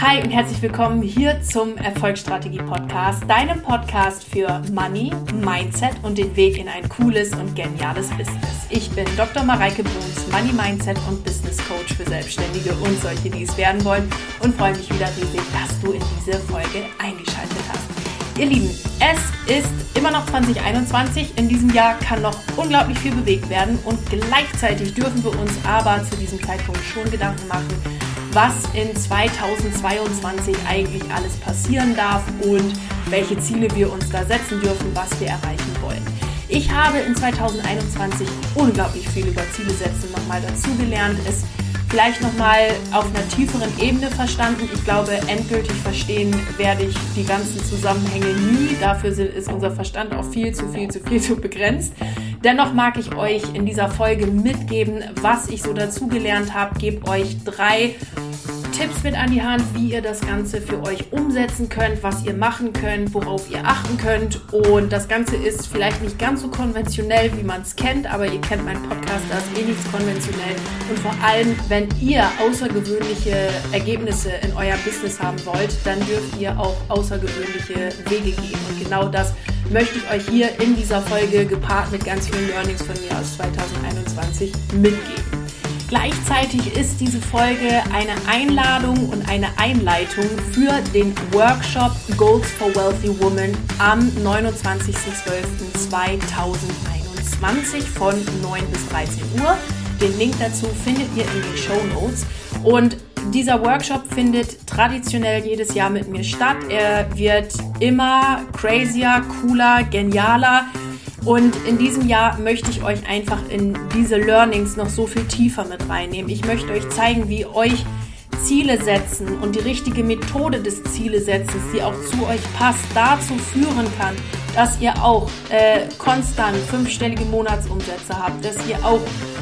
Hi und herzlich willkommen hier zum Erfolgsstrategie Podcast, deinem Podcast für Money, Mindset und den Weg in ein cooles und geniales Business. Ich bin Dr. Mareike Bruns, Money Mindset und Business Coach für Selbstständige und solche, die es werden wollen und freue mich wieder riesig, dass du in diese Folge eingeschaltet hast. Ihr Lieben, es ist immer noch 2021. In diesem Jahr kann noch unglaublich viel bewegt werden und gleichzeitig dürfen wir uns aber zu diesem Zeitpunkt schon Gedanken machen, was in 2022 eigentlich alles passieren darf und welche Ziele wir uns da setzen dürfen, was wir erreichen wollen. Ich habe in 2021 unglaublich viel über Ziele setzen nochmal dazugelernt, es vielleicht nochmal auf einer tieferen Ebene verstanden. Ich glaube, endgültig verstehen werde ich die ganzen Zusammenhänge nie. Dafür ist unser Verstand auch viel zu viel zu viel zu begrenzt. Dennoch mag ich euch in dieser Folge mitgeben, was ich so dazugelernt habe. Gebe euch drei Tipps mit an die Hand, wie ihr das Ganze für euch umsetzen könnt, was ihr machen könnt, worauf ihr achten könnt. Und das Ganze ist vielleicht nicht ganz so konventionell, wie man es kennt, aber ihr kennt meinen Podcast, da ist eh nichts konventionell. Und vor allem, wenn ihr außergewöhnliche Ergebnisse in euer Business haben wollt, dann dürft ihr auch außergewöhnliche Wege gehen. Und genau das möchte ich euch hier in dieser Folge gepaart mit ganz vielen Learnings von mir aus 2021 mitgeben. Gleichzeitig ist diese Folge eine Einladung und eine Einleitung für den Workshop Goals for Wealthy Women am 29.12.2021 von 9 bis 13 Uhr. Den Link dazu findet ihr in den Show Notes. Und dieser Workshop findet traditionell jedes Jahr mit mir statt. Er wird immer crazier, cooler, genialer und in diesem Jahr möchte ich euch einfach in diese Learnings noch so viel tiefer mit reinnehmen. Ich möchte euch zeigen, wie euch Ziele setzen und die richtige Methode des Zielesetzens, die auch zu euch passt, dazu führen kann, dass ihr auch äh, konstant fünfstellige Monatsumsätze habt, dass ihr auch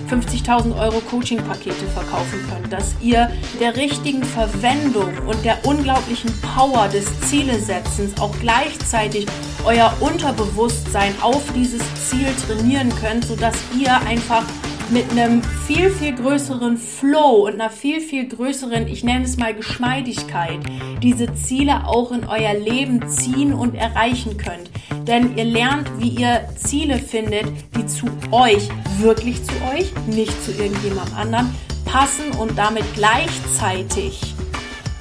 50.000 Euro Coaching-Pakete verkaufen könnt, dass ihr der richtigen Verwendung und der unglaublichen Power des Zielesetzens auch gleichzeitig euer Unterbewusstsein auf dieses Ziel trainieren könnt, sodass ihr einfach mit einem viel, viel größeren Flow und einer viel, viel größeren, ich nenne es mal Geschmeidigkeit, diese Ziele auch in euer Leben ziehen und erreichen könnt. Denn ihr lernt, wie ihr Ziele findet, die zu euch, wirklich zu euch, nicht zu irgendjemandem anderen, passen und damit gleichzeitig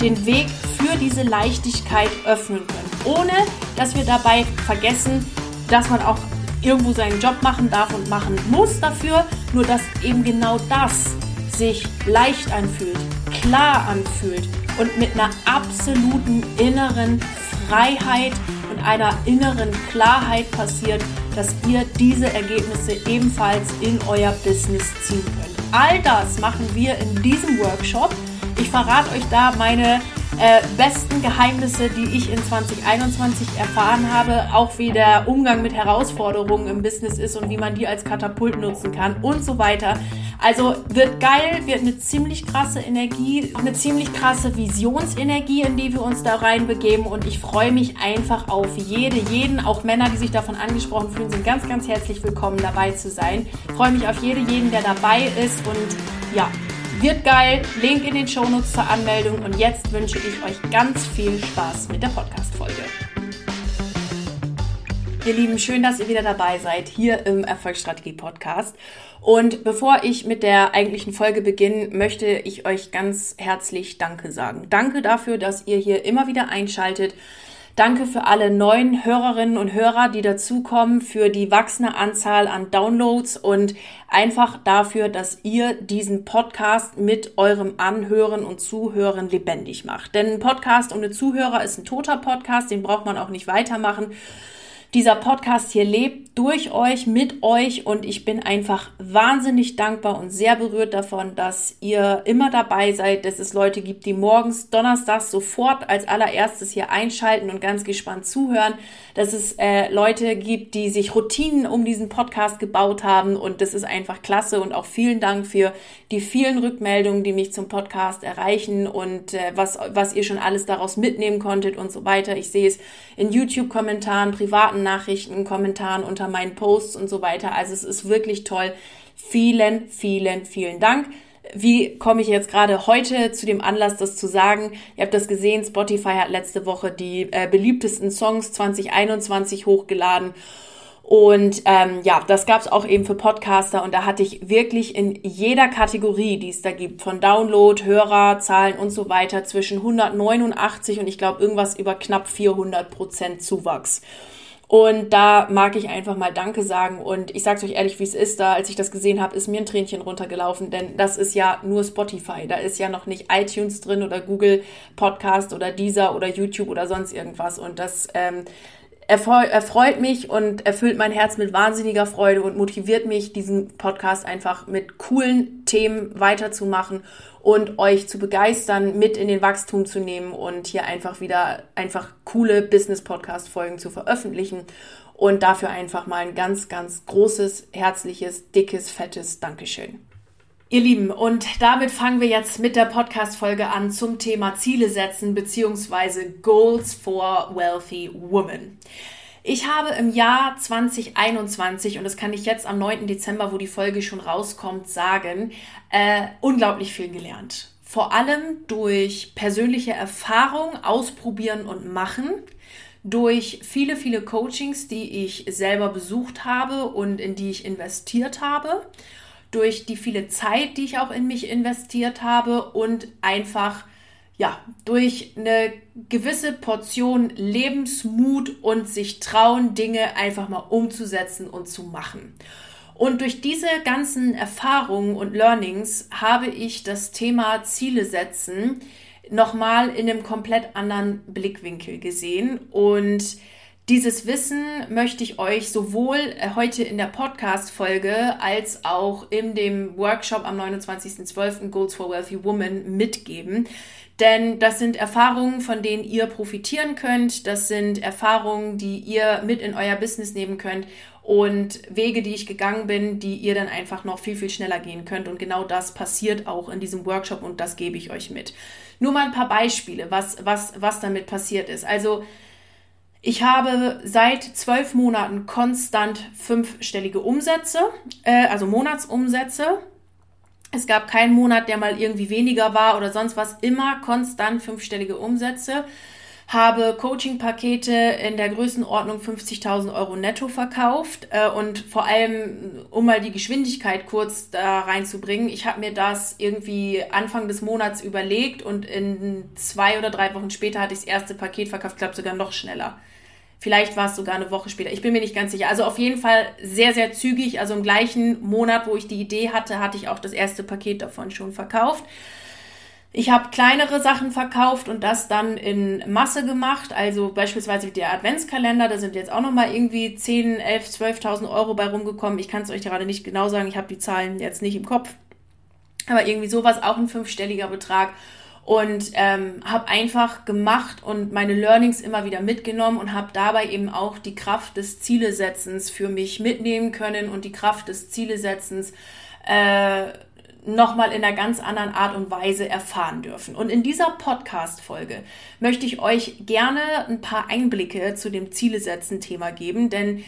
den Weg für diese Leichtigkeit öffnen können. Ohne, dass wir dabei vergessen, dass man auch irgendwo seinen Job machen darf und machen muss dafür, nur dass eben genau das sich leicht anfühlt, klar anfühlt und mit einer absoluten inneren Freiheit und einer inneren Klarheit passiert, dass ihr diese Ergebnisse ebenfalls in euer Business ziehen könnt. All das machen wir in diesem Workshop. Ich verrate euch da meine äh, besten Geheimnisse, die ich in 2021 erfahren habe, auch wie der Umgang mit Herausforderungen im Business ist und wie man die als Katapult nutzen kann und so weiter. Also wird geil, wird eine ziemlich krasse Energie, eine ziemlich krasse Visionsenergie, in die wir uns da reinbegeben und ich freue mich einfach auf jede, jeden, auch Männer, die sich davon angesprochen fühlen, sind ganz, ganz herzlich willkommen dabei zu sein. Ich freue mich auf jede, jeden, der dabei ist und ja, wird geil. Link in den Shownotes zur Anmeldung. Und jetzt wünsche ich euch ganz viel Spaß mit der Podcast-Folge. Ihr Lieben, schön, dass ihr wieder dabei seid hier im Erfolgsstrategie Podcast. Und bevor ich mit der eigentlichen Folge beginne, möchte ich euch ganz herzlich Danke sagen. Danke dafür, dass ihr hier immer wieder einschaltet Danke für alle neuen Hörerinnen und Hörer, die dazukommen, für die wachsende Anzahl an Downloads und einfach dafür, dass ihr diesen Podcast mit eurem Anhören und Zuhören lebendig macht. Denn ein Podcast ohne Zuhörer ist ein toter Podcast, den braucht man auch nicht weitermachen. Dieser Podcast hier lebt durch euch, mit euch und ich bin einfach wahnsinnig dankbar und sehr berührt davon, dass ihr immer dabei seid, dass es Leute gibt, die morgens, donnerstags sofort als allererstes hier einschalten und ganz gespannt zuhören, dass es äh, Leute gibt, die sich Routinen um diesen Podcast gebaut haben und das ist einfach klasse und auch vielen Dank für die vielen Rückmeldungen, die mich zum Podcast erreichen und äh, was, was ihr schon alles daraus mitnehmen konntet und so weiter. Ich sehe es in YouTube-Kommentaren, privaten privaten Nachrichten, Kommentaren unter meinen Posts und so weiter. Also es ist wirklich toll. Vielen, vielen, vielen Dank. wie komme ich jetzt gerade heute zu dem Anlass, das zu sagen? Ihr habt das gesehen, Spotify hat letzte Woche die äh, beliebtesten Songs 2021 hochgeladen. Und ähm, ja, das gab es auch eben für Podcaster und da hatte ich wirklich in jeder Kategorie, die es da gibt, von Download, Hörer, Zahlen und so weiter, zwischen 189 und ich glaube irgendwas über knapp 400 Prozent Zuwachs. Und da mag ich einfach mal Danke sagen. Und ich sage euch ehrlich, wie es ist. Da, als ich das gesehen habe, ist mir ein Tränchen runtergelaufen, denn das ist ja nur Spotify. Da ist ja noch nicht iTunes drin oder Google Podcast oder Deezer oder YouTube oder sonst irgendwas. Und das ähm, erfreut mich und erfüllt mein Herz mit wahnsinniger Freude und motiviert mich, diesen Podcast einfach mit coolen Themen weiterzumachen und euch zu begeistern, mit in den Wachstum zu nehmen und hier einfach wieder einfach coole Business-Podcast-Folgen zu veröffentlichen. Und dafür einfach mal ein ganz, ganz großes, herzliches, dickes, fettes Dankeschön. Ihr Lieben, und damit fangen wir jetzt mit der Podcast-Folge an zum Thema Ziele setzen bzw. Goals for Wealthy Women. Ich habe im Jahr 2021, und das kann ich jetzt am 9. Dezember, wo die Folge schon rauskommt, sagen, äh, unglaublich viel gelernt. Vor allem durch persönliche Erfahrung, ausprobieren und machen, durch viele, viele Coachings, die ich selber besucht habe und in die ich investiert habe durch die viele Zeit, die ich auch in mich investiert habe und einfach ja, durch eine gewisse Portion Lebensmut und sich trauen, Dinge einfach mal umzusetzen und zu machen. Und durch diese ganzen Erfahrungen und Learnings habe ich das Thema Ziele setzen nochmal in einem komplett anderen Blickwinkel gesehen und dieses Wissen möchte ich euch sowohl äh, heute in der Podcast-Folge als auch in dem Workshop am 29.12. Goals for Wealthy Women mitgeben. Denn das sind Erfahrungen, von denen ihr profitieren könnt. Das sind Erfahrungen, die ihr mit in euer Business nehmen könnt und Wege, die ich gegangen bin, die ihr dann einfach noch viel, viel schneller gehen könnt. Und genau das passiert auch in diesem Workshop und das gebe ich euch mit. Nur mal ein paar Beispiele, was, was, was damit passiert ist. Also, ich habe seit zwölf Monaten konstant fünfstellige Umsätze, äh, also Monatsumsätze. Es gab keinen Monat, der mal irgendwie weniger war oder sonst was. Immer konstant fünfstellige Umsätze. Habe Coaching-Pakete in der Größenordnung 50.000 Euro netto verkauft. Äh, und vor allem, um mal die Geschwindigkeit kurz da reinzubringen, ich habe mir das irgendwie Anfang des Monats überlegt und in zwei oder drei Wochen später hatte ich das erste Paket verkauft, glaube sogar noch schneller. Vielleicht war es sogar eine Woche später. Ich bin mir nicht ganz sicher. Also auf jeden Fall sehr, sehr zügig. Also im gleichen Monat, wo ich die Idee hatte, hatte ich auch das erste Paket davon schon verkauft. Ich habe kleinere Sachen verkauft und das dann in Masse gemacht. Also beispielsweise der Adventskalender, da sind jetzt auch nochmal irgendwie 10, 11, 12.000 Euro bei rumgekommen. Ich kann es euch gerade nicht genau sagen. Ich habe die Zahlen jetzt nicht im Kopf. Aber irgendwie sowas, auch ein fünfstelliger Betrag und ähm, habe einfach gemacht und meine Learnings immer wieder mitgenommen und habe dabei eben auch die Kraft des Zielesetzens für mich mitnehmen können und die Kraft des Zielesetzens äh, nochmal in einer ganz anderen Art und Weise erfahren dürfen. Und in dieser Podcast-Folge möchte ich euch gerne ein paar Einblicke zu dem Zielesetzen-Thema geben, denn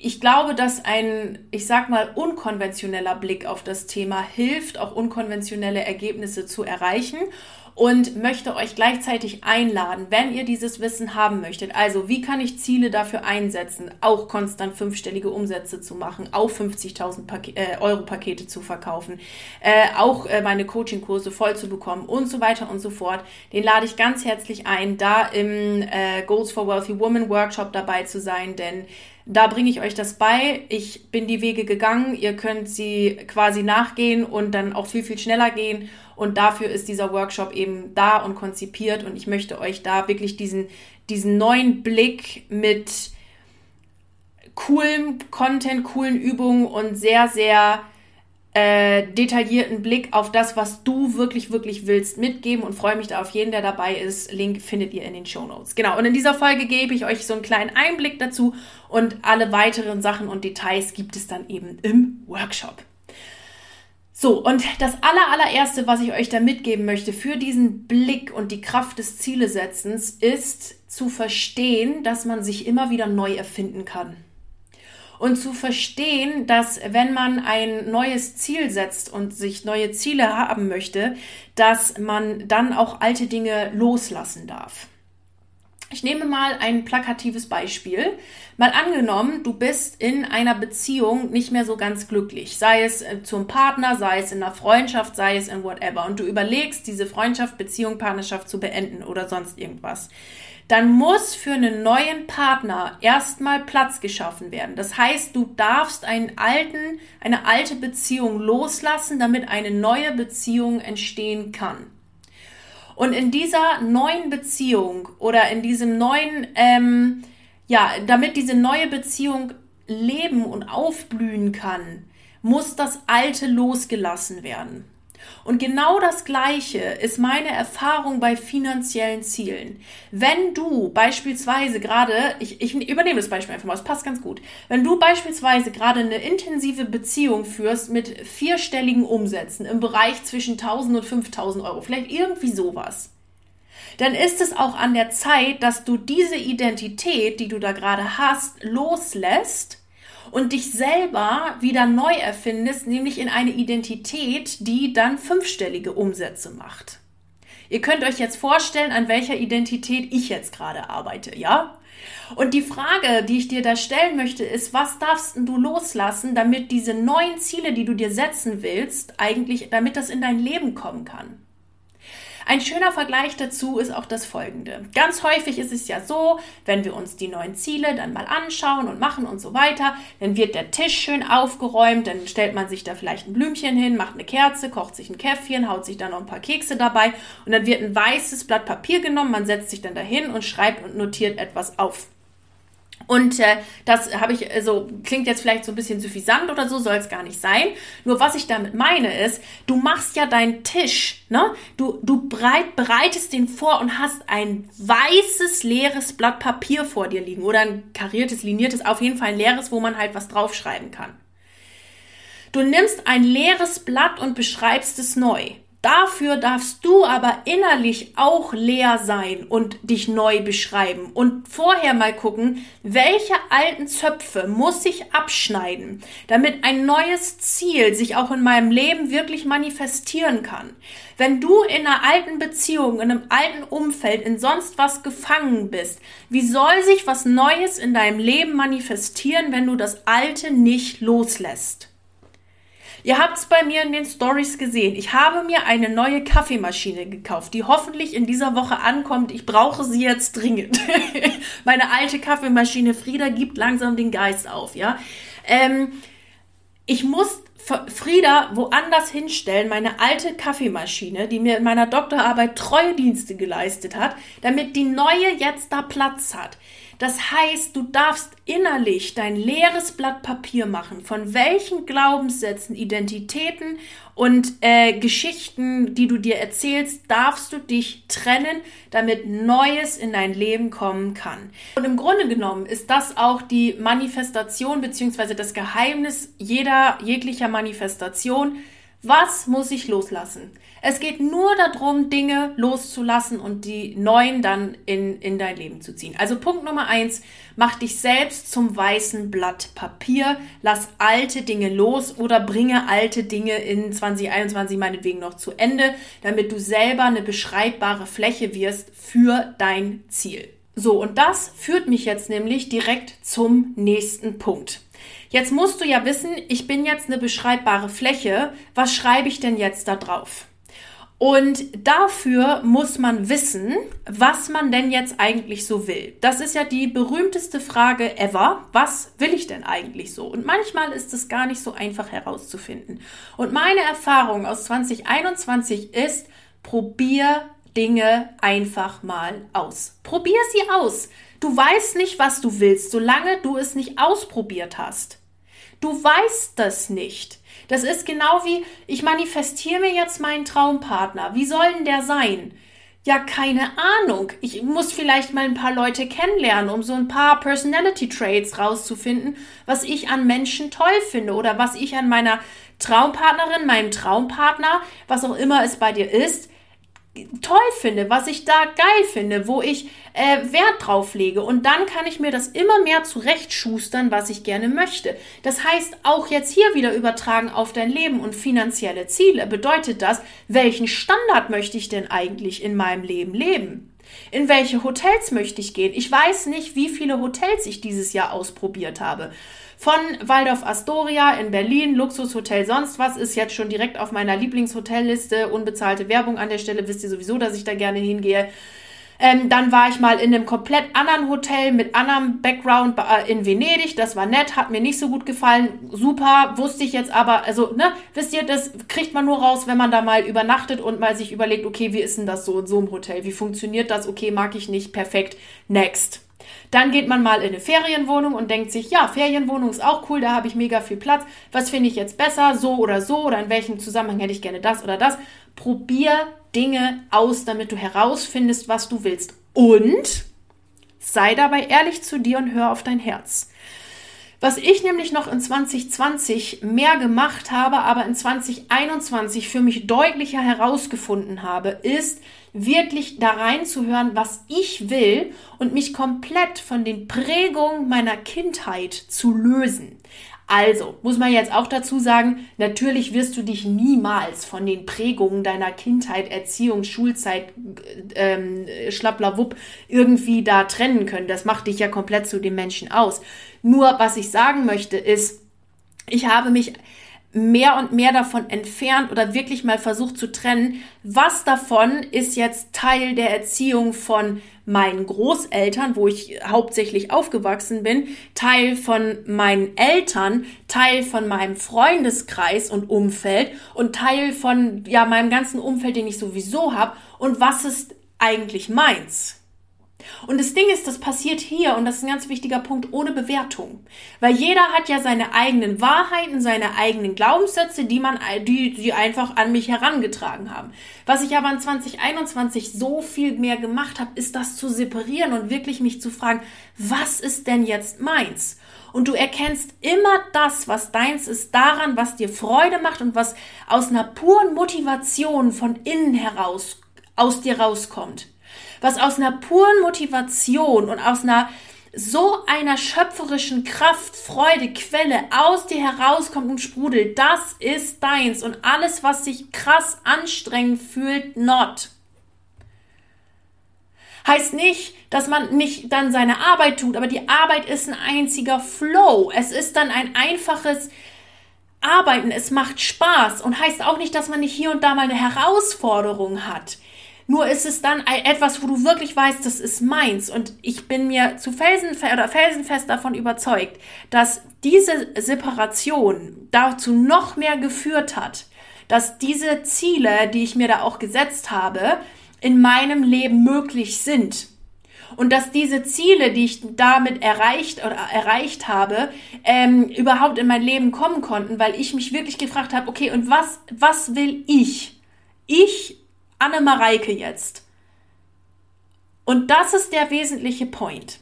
ich glaube, dass ein, ich sag mal, unkonventioneller Blick auf das Thema hilft, auch unkonventionelle Ergebnisse zu erreichen und möchte euch gleichzeitig einladen, wenn ihr dieses Wissen haben möchtet. Also, wie kann ich Ziele dafür einsetzen, auch konstant fünfstellige Umsätze zu machen, auch 50.000 Pak äh, Euro Pakete zu verkaufen, äh, auch äh, meine Coaching-Kurse voll zu bekommen und so weiter und so fort. Den lade ich ganz herzlich ein, da im äh, Goals for Wealthy Woman Workshop dabei zu sein, denn da bringe ich euch das bei. Ich bin die Wege gegangen. Ihr könnt sie quasi nachgehen und dann auch viel, viel schneller gehen. Und dafür ist dieser Workshop eben da und konzipiert. Und ich möchte euch da wirklich diesen, diesen neuen Blick mit coolem Content, coolen Übungen und sehr, sehr äh, detaillierten Blick auf das, was du wirklich, wirklich willst, mitgeben und freue mich da auf jeden, der dabei ist. Link findet ihr in den Show Notes. Genau, und in dieser Folge gebe ich euch so einen kleinen Einblick dazu und alle weiteren Sachen und Details gibt es dann eben im Workshop. So, und das aller, allererste, was ich euch da mitgeben möchte für diesen Blick und die Kraft des Zielesetzens, ist zu verstehen, dass man sich immer wieder neu erfinden kann. Und zu verstehen, dass wenn man ein neues Ziel setzt und sich neue Ziele haben möchte, dass man dann auch alte Dinge loslassen darf. Ich nehme mal ein plakatives Beispiel. Mal angenommen, du bist in einer Beziehung nicht mehr so ganz glücklich, sei es äh, zum Partner, sei es in einer Freundschaft, sei es in whatever, und du überlegst, diese Freundschaft, Beziehung, Partnerschaft zu beenden oder sonst irgendwas dann muss für einen neuen Partner erstmal Platz geschaffen werden. Das heißt, du darfst einen alten, eine alte Beziehung loslassen, damit eine neue Beziehung entstehen kann. Und in dieser neuen Beziehung oder in diesem neuen, ähm, ja, damit diese neue Beziehung leben und aufblühen kann, muss das Alte losgelassen werden. Und genau das Gleiche ist meine Erfahrung bei finanziellen Zielen. Wenn du beispielsweise gerade, ich, ich übernehme das Beispiel einfach mal, es passt ganz gut. Wenn du beispielsweise gerade eine intensive Beziehung führst mit vierstelligen Umsätzen im Bereich zwischen 1000 und 5000 Euro, vielleicht irgendwie sowas, dann ist es auch an der Zeit, dass du diese Identität, die du da gerade hast, loslässt und dich selber wieder neu erfindest, nämlich in eine Identität, die dann fünfstellige Umsätze macht. Ihr könnt euch jetzt vorstellen, an welcher Identität ich jetzt gerade arbeite, ja? Und die Frage, die ich dir da stellen möchte, ist, was darfst du loslassen, damit diese neuen Ziele, die du dir setzen willst, eigentlich, damit das in dein Leben kommen kann? Ein schöner Vergleich dazu ist auch das folgende. Ganz häufig ist es ja so, wenn wir uns die neuen Ziele dann mal anschauen und machen und so weiter, dann wird der Tisch schön aufgeräumt, dann stellt man sich da vielleicht ein Blümchen hin, macht eine Kerze, kocht sich ein Käffchen, haut sich dann noch ein paar Kekse dabei und dann wird ein weißes Blatt Papier genommen, man setzt sich dann dahin und schreibt und notiert etwas auf. Und äh, das habe ich, also klingt jetzt vielleicht so ein bisschen suffisant oder so, soll es gar nicht sein. Nur was ich damit meine ist, du machst ja deinen Tisch, ne? Du, du breit, bereitest den vor und hast ein weißes, leeres Blatt Papier vor dir liegen oder ein kariertes, liniertes, auf jeden Fall ein leeres, wo man halt was draufschreiben kann. Du nimmst ein leeres Blatt und beschreibst es neu. Dafür darfst du aber innerlich auch leer sein und dich neu beschreiben und vorher mal gucken, welche alten Zöpfe muss ich abschneiden, damit ein neues Ziel sich auch in meinem Leben wirklich manifestieren kann. Wenn du in einer alten Beziehung, in einem alten Umfeld, in sonst was gefangen bist, wie soll sich was Neues in deinem Leben manifestieren, wenn du das Alte nicht loslässt? Ihr habt es bei mir in den Stories gesehen. Ich habe mir eine neue Kaffeemaschine gekauft, die hoffentlich in dieser Woche ankommt. Ich brauche sie jetzt dringend. Meine alte Kaffeemaschine Frieda gibt langsam den Geist auf, ja. Ähm, ich muss Frieda woanders hinstellen, meine alte Kaffeemaschine, die mir in meiner Doktorarbeit treue Dienste geleistet hat, damit die neue jetzt da Platz hat. Das heißt, du darfst innerlich dein leeres Blatt Papier machen, von welchen Glaubenssätzen, Identitäten und äh, Geschichten, die du dir erzählst, darfst du dich trennen, damit Neues in dein Leben kommen kann. Und im Grunde genommen ist das auch die Manifestation beziehungsweise das Geheimnis jeder jeglicher Manifestation. Was muss ich loslassen? Es geht nur darum, Dinge loszulassen und die neuen dann in, in dein Leben zu ziehen. Also Punkt Nummer eins, mach dich selbst zum weißen Blatt Papier, lass alte Dinge los oder bringe alte Dinge in 2021 meinetwegen noch zu Ende, damit du selber eine beschreibbare Fläche wirst für dein Ziel. So, und das führt mich jetzt nämlich direkt zum nächsten Punkt. Jetzt musst du ja wissen, ich bin jetzt eine beschreibbare Fläche. Was schreibe ich denn jetzt da drauf? Und dafür muss man wissen, was man denn jetzt eigentlich so will. Das ist ja die berühmteste Frage ever. Was will ich denn eigentlich so? Und manchmal ist es gar nicht so einfach herauszufinden. Und meine Erfahrung aus 2021 ist, probier Dinge einfach mal aus. Probier sie aus. Du weißt nicht, was du willst, solange du es nicht ausprobiert hast. Du weißt das nicht. Das ist genau wie, ich manifestiere mir jetzt meinen Traumpartner. Wie soll denn der sein? Ja, keine Ahnung. Ich muss vielleicht mal ein paar Leute kennenlernen, um so ein paar Personality Traits rauszufinden, was ich an Menschen toll finde oder was ich an meiner Traumpartnerin, meinem Traumpartner, was auch immer es bei dir ist, toll finde, was ich da geil finde, wo ich äh, Wert drauf lege. Und dann kann ich mir das immer mehr zurechtschustern, was ich gerne möchte. Das heißt, auch jetzt hier wieder übertragen auf dein Leben und finanzielle Ziele bedeutet das, welchen Standard möchte ich denn eigentlich in meinem Leben leben? In welche Hotels möchte ich gehen? Ich weiß nicht, wie viele Hotels ich dieses Jahr ausprobiert habe. Von Waldorf Astoria in Berlin, Luxushotel sonst was, ist jetzt schon direkt auf meiner Lieblingshotelliste. Unbezahlte Werbung an der Stelle, wisst ihr sowieso, dass ich da gerne hingehe. Ähm, dann war ich mal in einem komplett anderen Hotel mit anderem Background äh, in Venedig. Das war nett, hat mir nicht so gut gefallen. Super, wusste ich jetzt aber, also, ne, wisst ihr, das kriegt man nur raus, wenn man da mal übernachtet und mal sich überlegt, okay, wie ist denn das so in so einem Hotel? Wie funktioniert das? Okay, mag ich nicht, perfekt, next. Dann geht man mal in eine Ferienwohnung und denkt sich, ja, Ferienwohnung ist auch cool, da habe ich mega viel Platz. Was finde ich jetzt besser, so oder so oder in welchem Zusammenhang hätte ich gerne das oder das? Probier Dinge aus, damit du herausfindest, was du willst. Und sei dabei ehrlich zu dir und hör auf dein Herz. Was ich nämlich noch in 2020 mehr gemacht habe, aber in 2021 für mich deutlicher herausgefunden habe, ist wirklich da reinzuhören, was ich will und mich komplett von den Prägungen meiner Kindheit zu lösen. Also, muss man jetzt auch dazu sagen, natürlich wirst du dich niemals von den Prägungen deiner Kindheit, Erziehung, Schulzeit, ähm, schlapplawupp irgendwie da trennen können. Das macht dich ja komplett zu dem Menschen aus. Nur, was ich sagen möchte, ist, ich habe mich mehr und mehr davon entfernt oder wirklich mal versucht zu trennen, was davon ist jetzt Teil der Erziehung von meinen Großeltern, wo ich hauptsächlich aufgewachsen bin, Teil von meinen Eltern, Teil von meinem Freundeskreis und Umfeld und Teil von ja meinem ganzen Umfeld, den ich sowieso habe und was ist eigentlich meins. Und das Ding ist, das passiert hier, und das ist ein ganz wichtiger Punkt, ohne Bewertung. Weil jeder hat ja seine eigenen Wahrheiten, seine eigenen Glaubenssätze, die man, die, die einfach an mich herangetragen haben. Was ich aber in 2021 so viel mehr gemacht habe, ist das zu separieren und wirklich mich zu fragen, was ist denn jetzt meins? Und du erkennst immer das, was deins ist, daran, was dir Freude macht und was aus einer puren Motivation von innen heraus aus dir rauskommt was aus einer puren Motivation und aus einer so einer schöpferischen Kraft, Freude, Quelle aus dir herauskommt und sprudelt, das ist deins. Und alles, was sich krass anstrengend fühlt, not. Heißt nicht, dass man nicht dann seine Arbeit tut, aber die Arbeit ist ein einziger Flow. Es ist dann ein einfaches Arbeiten. Es macht Spaß und heißt auch nicht, dass man nicht hier und da mal eine Herausforderung hat. Nur ist es dann etwas, wo du wirklich weißt, das ist meins. Und ich bin mir zu Felsen, oder felsenfest davon überzeugt, dass diese Separation dazu noch mehr geführt hat, dass diese Ziele, die ich mir da auch gesetzt habe, in meinem Leben möglich sind. Und dass diese Ziele, die ich damit erreicht oder erreicht habe, ähm, überhaupt in mein Leben kommen konnten, weil ich mich wirklich gefragt habe, okay, und was, was will ich? Ich Anne Mareike jetzt. Und das ist der wesentliche Point.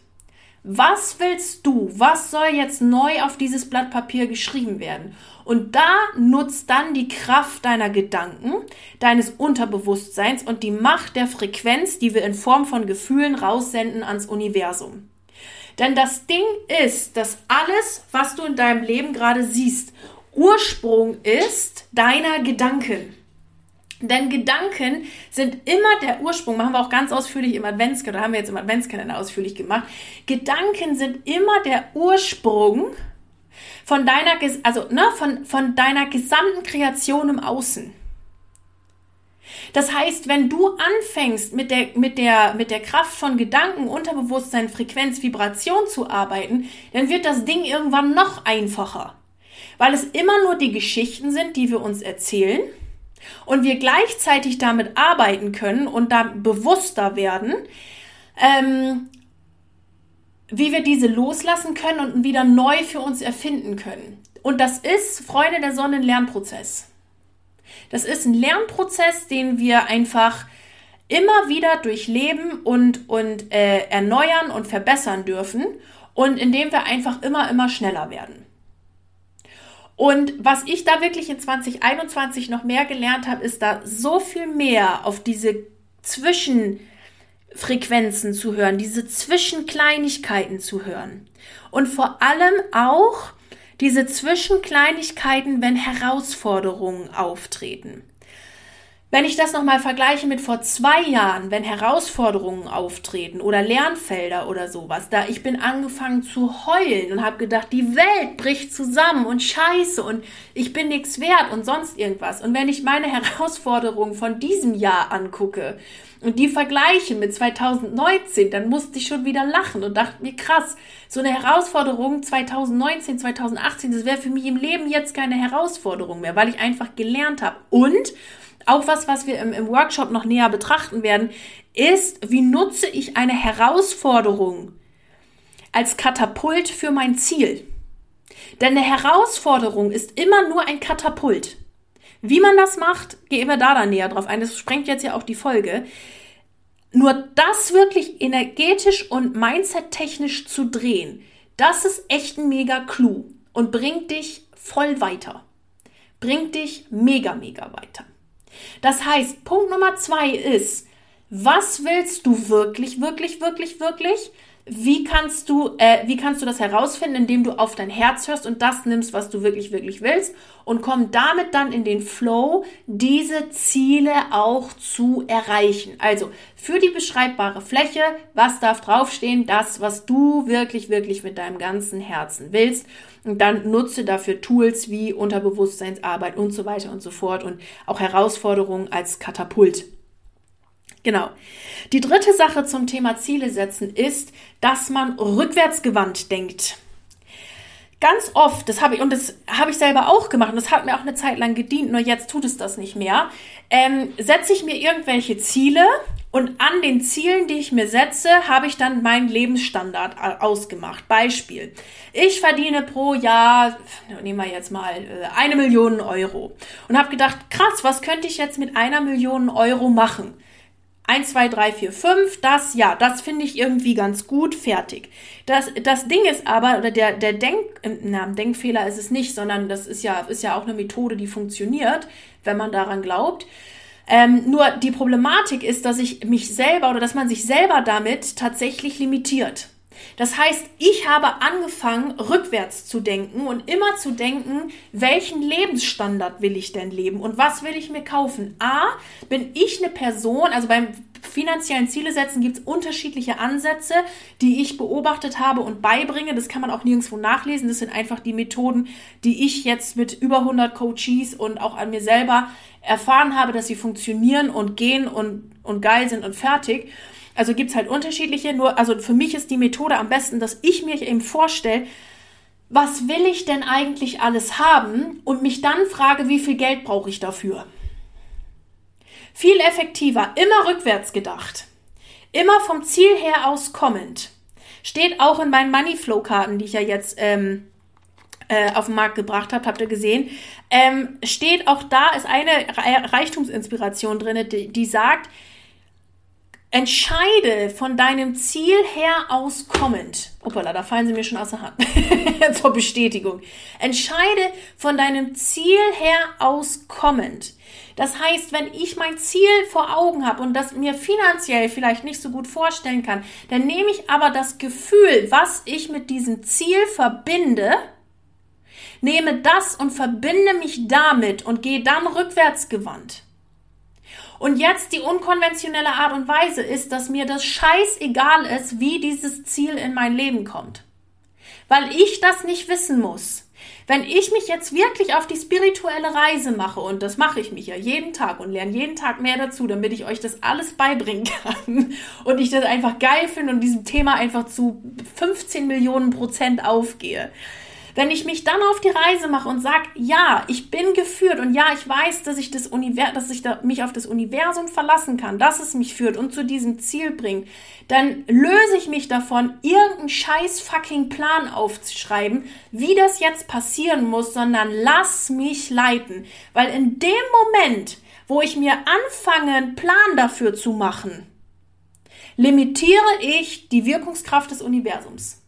Was willst du? Was soll jetzt neu auf dieses Blatt Papier geschrieben werden? Und da nutzt dann die Kraft deiner Gedanken, deines Unterbewusstseins und die Macht der Frequenz, die wir in Form von Gefühlen raussenden ans Universum. Denn das Ding ist, dass alles, was du in deinem Leben gerade siehst, Ursprung ist deiner Gedanken. Denn Gedanken sind immer der Ursprung, machen wir auch ganz ausführlich im Adventskalender, haben wir jetzt im Adventskalender ausführlich gemacht. Gedanken sind immer der Ursprung von deiner, also, ne, von, von deiner gesamten Kreation im Außen. Das heißt, wenn du anfängst, mit der, mit der, mit der Kraft von Gedanken, Unterbewusstsein, Frequenz, Vibration zu arbeiten, dann wird das Ding irgendwann noch einfacher. Weil es immer nur die Geschichten sind, die wir uns erzählen und wir gleichzeitig damit arbeiten können und da bewusster werden, ähm, wie wir diese loslassen können und wieder neu für uns erfinden können. Und das ist Freude der Sonne ein Lernprozess. Das ist ein Lernprozess, den wir einfach immer wieder durchleben und, und äh, erneuern und verbessern dürfen und indem wir einfach immer, immer schneller werden. Und was ich da wirklich in 2021 noch mehr gelernt habe, ist da so viel mehr auf diese Zwischenfrequenzen zu hören, diese Zwischenkleinigkeiten zu hören. Und vor allem auch diese Zwischenkleinigkeiten, wenn Herausforderungen auftreten. Wenn ich das nochmal vergleiche mit vor zwei Jahren, wenn Herausforderungen auftreten oder Lernfelder oder sowas, da ich bin angefangen zu heulen und habe gedacht, die Welt bricht zusammen und scheiße und ich bin nichts wert und sonst irgendwas. Und wenn ich meine Herausforderungen von diesem Jahr angucke und die vergleiche mit 2019, dann musste ich schon wieder lachen und dachte mir, krass, so eine Herausforderung 2019, 2018, das wäre für mich im Leben jetzt keine Herausforderung mehr, weil ich einfach gelernt habe. Und auch was, was wir im, im Workshop noch näher betrachten werden, ist, wie nutze ich eine Herausforderung als Katapult für mein Ziel. Denn eine Herausforderung ist immer nur ein Katapult. Wie man das macht, gehen wir da dann näher drauf ein. Das sprengt jetzt ja auch die Folge. Nur das wirklich energetisch und mindset-technisch zu drehen, das ist echt ein mega Clou und bringt dich voll weiter. Bringt dich mega, mega weiter. Das heißt, Punkt Nummer zwei ist, was willst du wirklich, wirklich, wirklich, wirklich? Wie kannst du, äh, wie kannst du das herausfinden, indem du auf dein Herz hörst und das nimmst, was du wirklich, wirklich willst und komm damit dann in den Flow, diese Ziele auch zu erreichen. Also für die beschreibbare Fläche, was darf draufstehen? Das, was du wirklich, wirklich mit deinem ganzen Herzen willst. Und dann nutze dafür Tools wie Unterbewusstseinsarbeit und so weiter und so fort und auch Herausforderungen als Katapult. Genau. Die dritte Sache zum Thema Ziele setzen ist, dass man rückwärtsgewandt denkt. Ganz oft, das habe ich, und das habe ich selber auch gemacht, und das hat mir auch eine Zeit lang gedient, nur jetzt tut es das nicht mehr, ähm, setze ich mir irgendwelche Ziele und an den Zielen, die ich mir setze, habe ich dann meinen Lebensstandard ausgemacht. Beispiel. Ich verdiene pro Jahr, nehmen wir jetzt mal, äh, eine Million Euro. Und habe gedacht, krass, was könnte ich jetzt mit einer Million Euro machen? 1, 2, 3, 4, 5, das, ja, das finde ich irgendwie ganz gut, fertig. Das, das Ding ist aber, oder der, der Denk, äh, na, Denkfehler ist es nicht, sondern das ist ja, ist ja auch eine Methode, die funktioniert, wenn man daran glaubt. Ähm, nur die Problematik ist, dass ich mich selber oder dass man sich selber damit tatsächlich limitiert. Das heißt, ich habe angefangen, rückwärts zu denken und immer zu denken, welchen Lebensstandard will ich denn leben und was will ich mir kaufen? A, bin ich eine Person, also beim finanziellen Ziele setzen gibt es unterschiedliche Ansätze, die ich beobachtet habe und beibringe. Das kann man auch nirgendwo nachlesen. Das sind einfach die Methoden, die ich jetzt mit über 100 Coaches und auch an mir selber erfahren habe, dass sie funktionieren und gehen und, und geil sind und fertig. Also gibt's halt unterschiedliche, nur, also für mich ist die Methode am besten, dass ich mir eben vorstelle, was will ich denn eigentlich alles haben und mich dann frage, wie viel Geld brauche ich dafür. Viel effektiver, immer rückwärts gedacht, immer vom Ziel her aus kommend. Steht auch in meinen Moneyflow-Karten, die ich ja jetzt ähm, äh, auf den Markt gebracht habe, habt ihr gesehen. Ähm, steht auch da, ist eine Reichtumsinspiration drin, die, die sagt, Entscheide von deinem Ziel her aus kommend. Hoppala, da fallen sie mir schon aus der Hand. Zur Bestätigung. Entscheide von deinem Ziel her aus kommend. Das heißt, wenn ich mein Ziel vor Augen habe und das mir finanziell vielleicht nicht so gut vorstellen kann, dann nehme ich aber das Gefühl, was ich mit diesem Ziel verbinde, nehme das und verbinde mich damit und gehe dann rückwärts gewandt. Und jetzt die unkonventionelle Art und Weise ist, dass mir das scheißegal ist, wie dieses Ziel in mein Leben kommt. Weil ich das nicht wissen muss. Wenn ich mich jetzt wirklich auf die spirituelle Reise mache, und das mache ich mich ja jeden Tag und lerne jeden Tag mehr dazu, damit ich euch das alles beibringen kann und ich das einfach geil finde und diesem Thema einfach zu 15 Millionen Prozent aufgehe, wenn ich mich dann auf die Reise mache und sage, ja, ich bin geführt und ja, ich weiß, dass ich das Univers dass ich da, mich auf das Universum verlassen kann, dass es mich führt und zu diesem Ziel bringt, dann löse ich mich davon, irgendeinen scheiß fucking Plan aufzuschreiben, wie das jetzt passieren muss, sondern lass mich leiten. Weil in dem Moment, wo ich mir anfange, einen Plan dafür zu machen, limitiere ich die Wirkungskraft des Universums.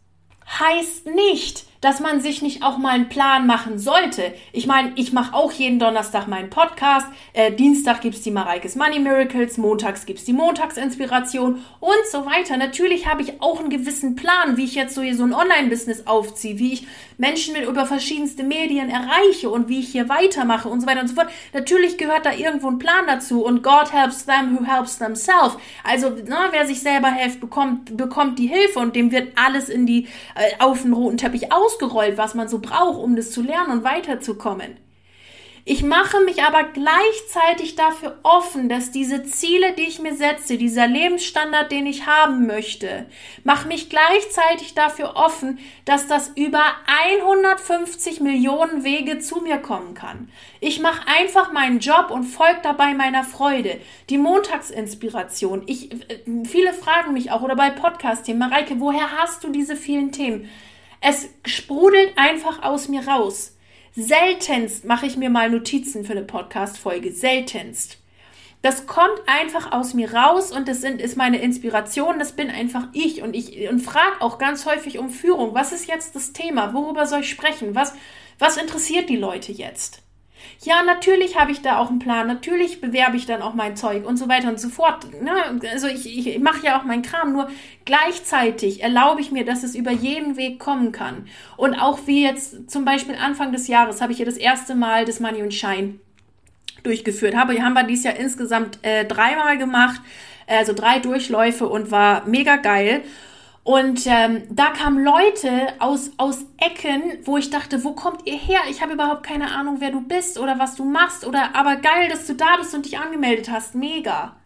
Heißt nicht, dass man sich nicht auch mal einen Plan machen sollte. Ich meine, ich mache auch jeden Donnerstag meinen Podcast. Äh, Dienstag gibt's die Mareikes Money Miracles, montags gibt's die Montagsinspiration und so weiter. Natürlich habe ich auch einen gewissen Plan, wie ich jetzt so hier so ein Online-Business aufziehe, wie ich Menschen mit über verschiedenste Medien erreiche und wie ich hier weitermache und so weiter und so fort. Natürlich gehört da irgendwo ein Plan dazu und God helps them who helps themselves. Also, na, wer sich selber hilft, bekommt, bekommt die Hilfe und dem wird alles in die, äh, auf den roten Teppich aus ausgerollt, was man so braucht, um das zu lernen und weiterzukommen. Ich mache mich aber gleichzeitig dafür offen, dass diese Ziele, die ich mir setze, dieser Lebensstandard, den ich haben möchte, mache mich gleichzeitig dafür offen, dass das über 150 Millionen Wege zu mir kommen kann. Ich mache einfach meinen Job und folge dabei meiner Freude. Die Montagsinspiration. Ich, äh, viele fragen mich auch oder bei Podcast-Themen, Mareike, woher hast du diese vielen Themen? Es sprudelt einfach aus mir raus. Seltenst mache ich mir mal Notizen für eine Podcast-Folge. Seltenst. Das kommt einfach aus mir raus und das sind, ist meine Inspiration. Das bin einfach ich und ich und frage auch ganz häufig um Führung. Was ist jetzt das Thema? Worüber soll ich sprechen? Was, was interessiert die Leute jetzt? Ja, natürlich habe ich da auch einen Plan, natürlich bewerbe ich dann auch mein Zeug und so weiter und so fort. Ne? Also ich, ich mache ja auch meinen Kram, nur gleichzeitig erlaube ich mir, dass es über jeden Weg kommen kann. Und auch wie jetzt zum Beispiel Anfang des Jahres habe ich ja das erste Mal das Money und Shine durchgeführt. Habe, haben wir dieses Jahr insgesamt äh, dreimal gemacht, also drei Durchläufe und war mega geil. Und ähm, da kamen Leute aus, aus Ecken, wo ich dachte, wo kommt ihr her? Ich habe überhaupt keine Ahnung, wer du bist oder was du machst. Oder aber geil, dass du da bist und dich angemeldet hast. Mega.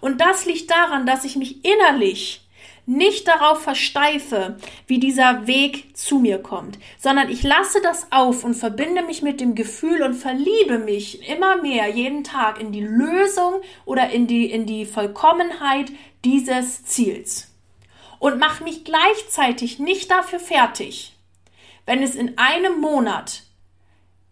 Und das liegt daran, dass ich mich innerlich nicht darauf versteife, wie dieser Weg zu mir kommt, sondern ich lasse das auf und verbinde mich mit dem Gefühl und verliebe mich immer mehr jeden Tag in die Lösung oder in die, in die Vollkommenheit dieses Ziels und mache mich gleichzeitig nicht dafür fertig, wenn es in einem Monat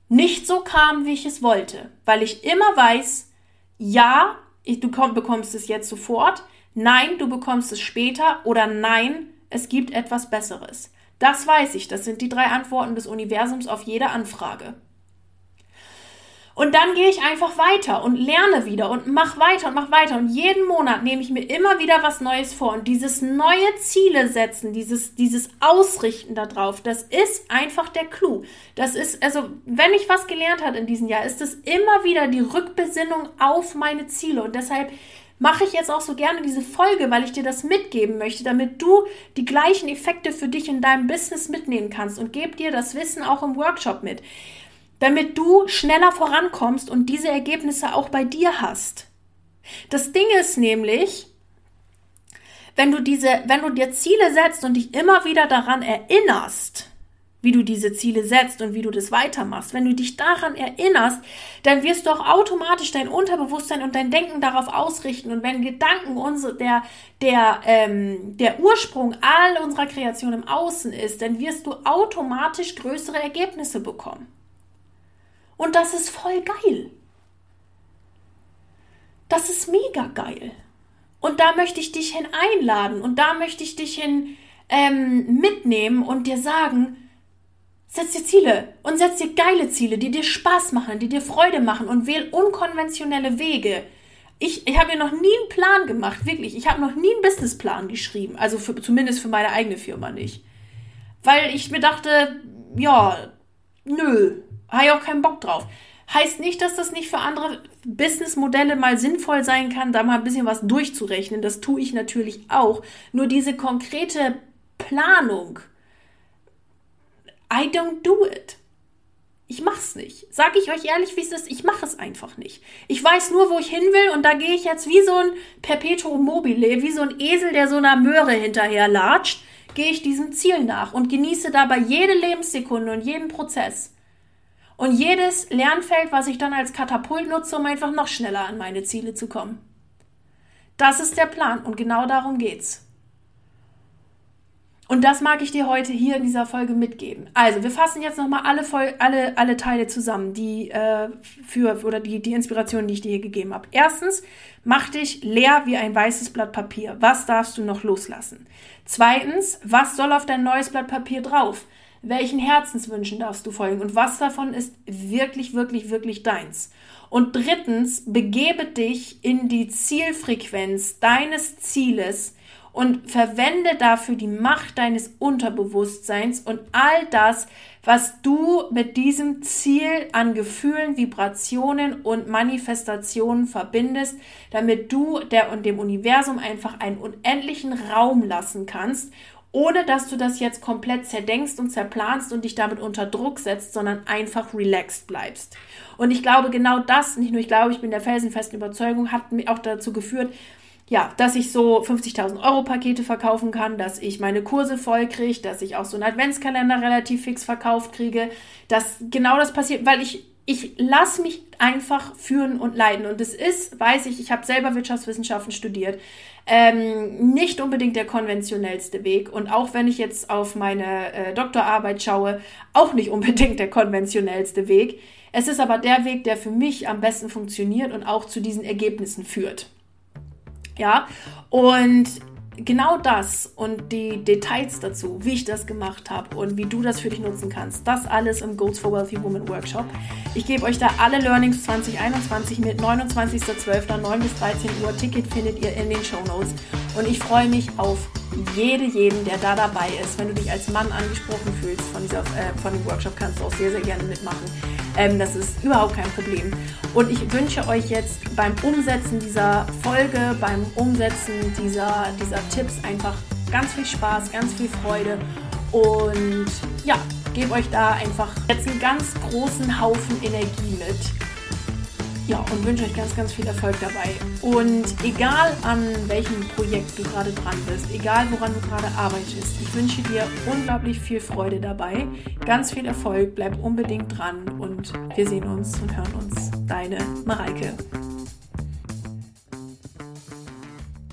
nicht so kam, wie ich es wollte, weil ich immer weiß, ja, du bekommst es jetzt sofort, nein, du bekommst es später oder nein, es gibt etwas Besseres. Das weiß ich, das sind die drei Antworten des Universums auf jede Anfrage. Und dann gehe ich einfach weiter und lerne wieder und mach weiter und mach weiter. Und jeden Monat nehme ich mir immer wieder was Neues vor. Und dieses neue Ziele setzen, dieses, dieses Ausrichten darauf, das ist einfach der Clou. Das ist, also, wenn ich was gelernt habe in diesem Jahr, ist es immer wieder die Rückbesinnung auf meine Ziele. Und deshalb mache ich jetzt auch so gerne diese Folge, weil ich dir das mitgeben möchte, damit du die gleichen Effekte für dich in deinem Business mitnehmen kannst und gebe dir das Wissen auch im Workshop mit damit du schneller vorankommst und diese Ergebnisse auch bei dir hast. Das Ding ist nämlich, wenn du diese, wenn du dir Ziele setzt und dich immer wieder daran erinnerst, wie du diese Ziele setzt und wie du das weitermachst. Wenn du dich daran erinnerst, dann wirst du auch automatisch dein Unterbewusstsein und dein Denken darauf ausrichten. Und wenn Gedanken unsere, der, der, ähm, der Ursprung all unserer Kreation im Außen ist, dann wirst du automatisch größere Ergebnisse bekommen. Und das ist voll geil. Das ist mega geil. Und da möchte ich dich hin einladen und da möchte ich dich hin ähm, mitnehmen und dir sagen, setz dir Ziele und setz dir geile Ziele, die dir Spaß machen, die dir Freude machen und wähl unkonventionelle Wege. Ich, ich habe mir noch nie einen Plan gemacht, wirklich. Ich habe noch nie einen Businessplan geschrieben, also für, zumindest für meine eigene Firma nicht. Weil ich mir dachte, ja, nö, habe ich auch keinen Bock drauf. Heißt nicht, dass das nicht für andere Businessmodelle mal sinnvoll sein kann, da mal ein bisschen was durchzurechnen. Das tue ich natürlich auch. Nur diese konkrete Planung, I don't do it. Ich mach's nicht. Sag ich euch ehrlich, wie es ist, ich mache es einfach nicht. Ich weiß nur, wo ich hin will und da gehe ich jetzt wie so ein Perpetuum mobile, wie so ein Esel, der so einer Möhre hinterher latscht, gehe ich diesem Ziel nach und genieße dabei jede Lebenssekunde und jeden Prozess. Und jedes Lernfeld, was ich dann als Katapult nutze, um einfach noch schneller an meine Ziele zu kommen. Das ist der Plan und genau darum geht's. Und das mag ich dir heute hier in dieser Folge mitgeben. Also, wir fassen jetzt nochmal alle, alle, alle Teile zusammen, die äh, für oder die, die Inspiration, die ich dir hier gegeben habe. Erstens, mach dich leer wie ein weißes Blatt Papier. Was darfst du noch loslassen? Zweitens, was soll auf dein neues Blatt Papier drauf? Welchen Herzenswünschen darfst du folgen? Und was davon ist wirklich, wirklich, wirklich deins? Und drittens, begebe dich in die Zielfrequenz deines Zieles und verwende dafür die Macht deines Unterbewusstseins und all das, was du mit diesem Ziel an Gefühlen, Vibrationen und Manifestationen verbindest, damit du der und dem Universum einfach einen unendlichen Raum lassen kannst, ohne dass du das jetzt komplett zerdenkst und zerplanst und dich damit unter Druck setzt, sondern einfach relaxed bleibst. Und ich glaube, genau das, nicht nur ich glaube, ich bin der felsenfesten Überzeugung, hat mich auch dazu geführt, ja, dass ich so 50.000 Euro Pakete verkaufen kann, dass ich meine Kurse voll kriege, dass ich auch so einen Adventskalender relativ fix verkauft kriege, dass genau das passiert, weil ich ich lasse mich einfach führen und leiten. Und es ist, weiß ich, ich habe selber Wirtschaftswissenschaften studiert, ähm, nicht unbedingt der konventionellste Weg. Und auch wenn ich jetzt auf meine äh, Doktorarbeit schaue, auch nicht unbedingt der konventionellste Weg. Es ist aber der Weg, der für mich am besten funktioniert und auch zu diesen Ergebnissen führt. Ja, und genau das und die Details dazu, wie ich das gemacht habe und wie du das für dich nutzen kannst, das alles im Goals for Wealthy Woman Workshop. Ich gebe euch da alle Learnings 2021 mit 29.12. 9 bis 13 Uhr. Ticket findet ihr in den Show Notes. Und ich freue mich auf jede, jeden, der da dabei ist. Wenn du dich als Mann angesprochen fühlst von, dieser, äh, von dem Workshop, kannst du auch sehr, sehr gerne mitmachen. Ähm, das ist überhaupt kein Problem. Und ich wünsche euch jetzt beim Umsetzen dieser Folge, beim Umsetzen dieser, dieser Tipps einfach ganz viel Spaß, ganz viel Freude und ja, gebe euch da einfach jetzt einen ganz großen Haufen Energie mit ja, und wünsche euch ganz, ganz viel Erfolg dabei. Und egal an welchem Projekt du gerade dran bist, egal woran du gerade arbeitest, ich wünsche dir unglaublich viel Freude dabei, ganz viel Erfolg, bleib unbedingt dran und wir sehen uns und hören uns. Deine Mareike.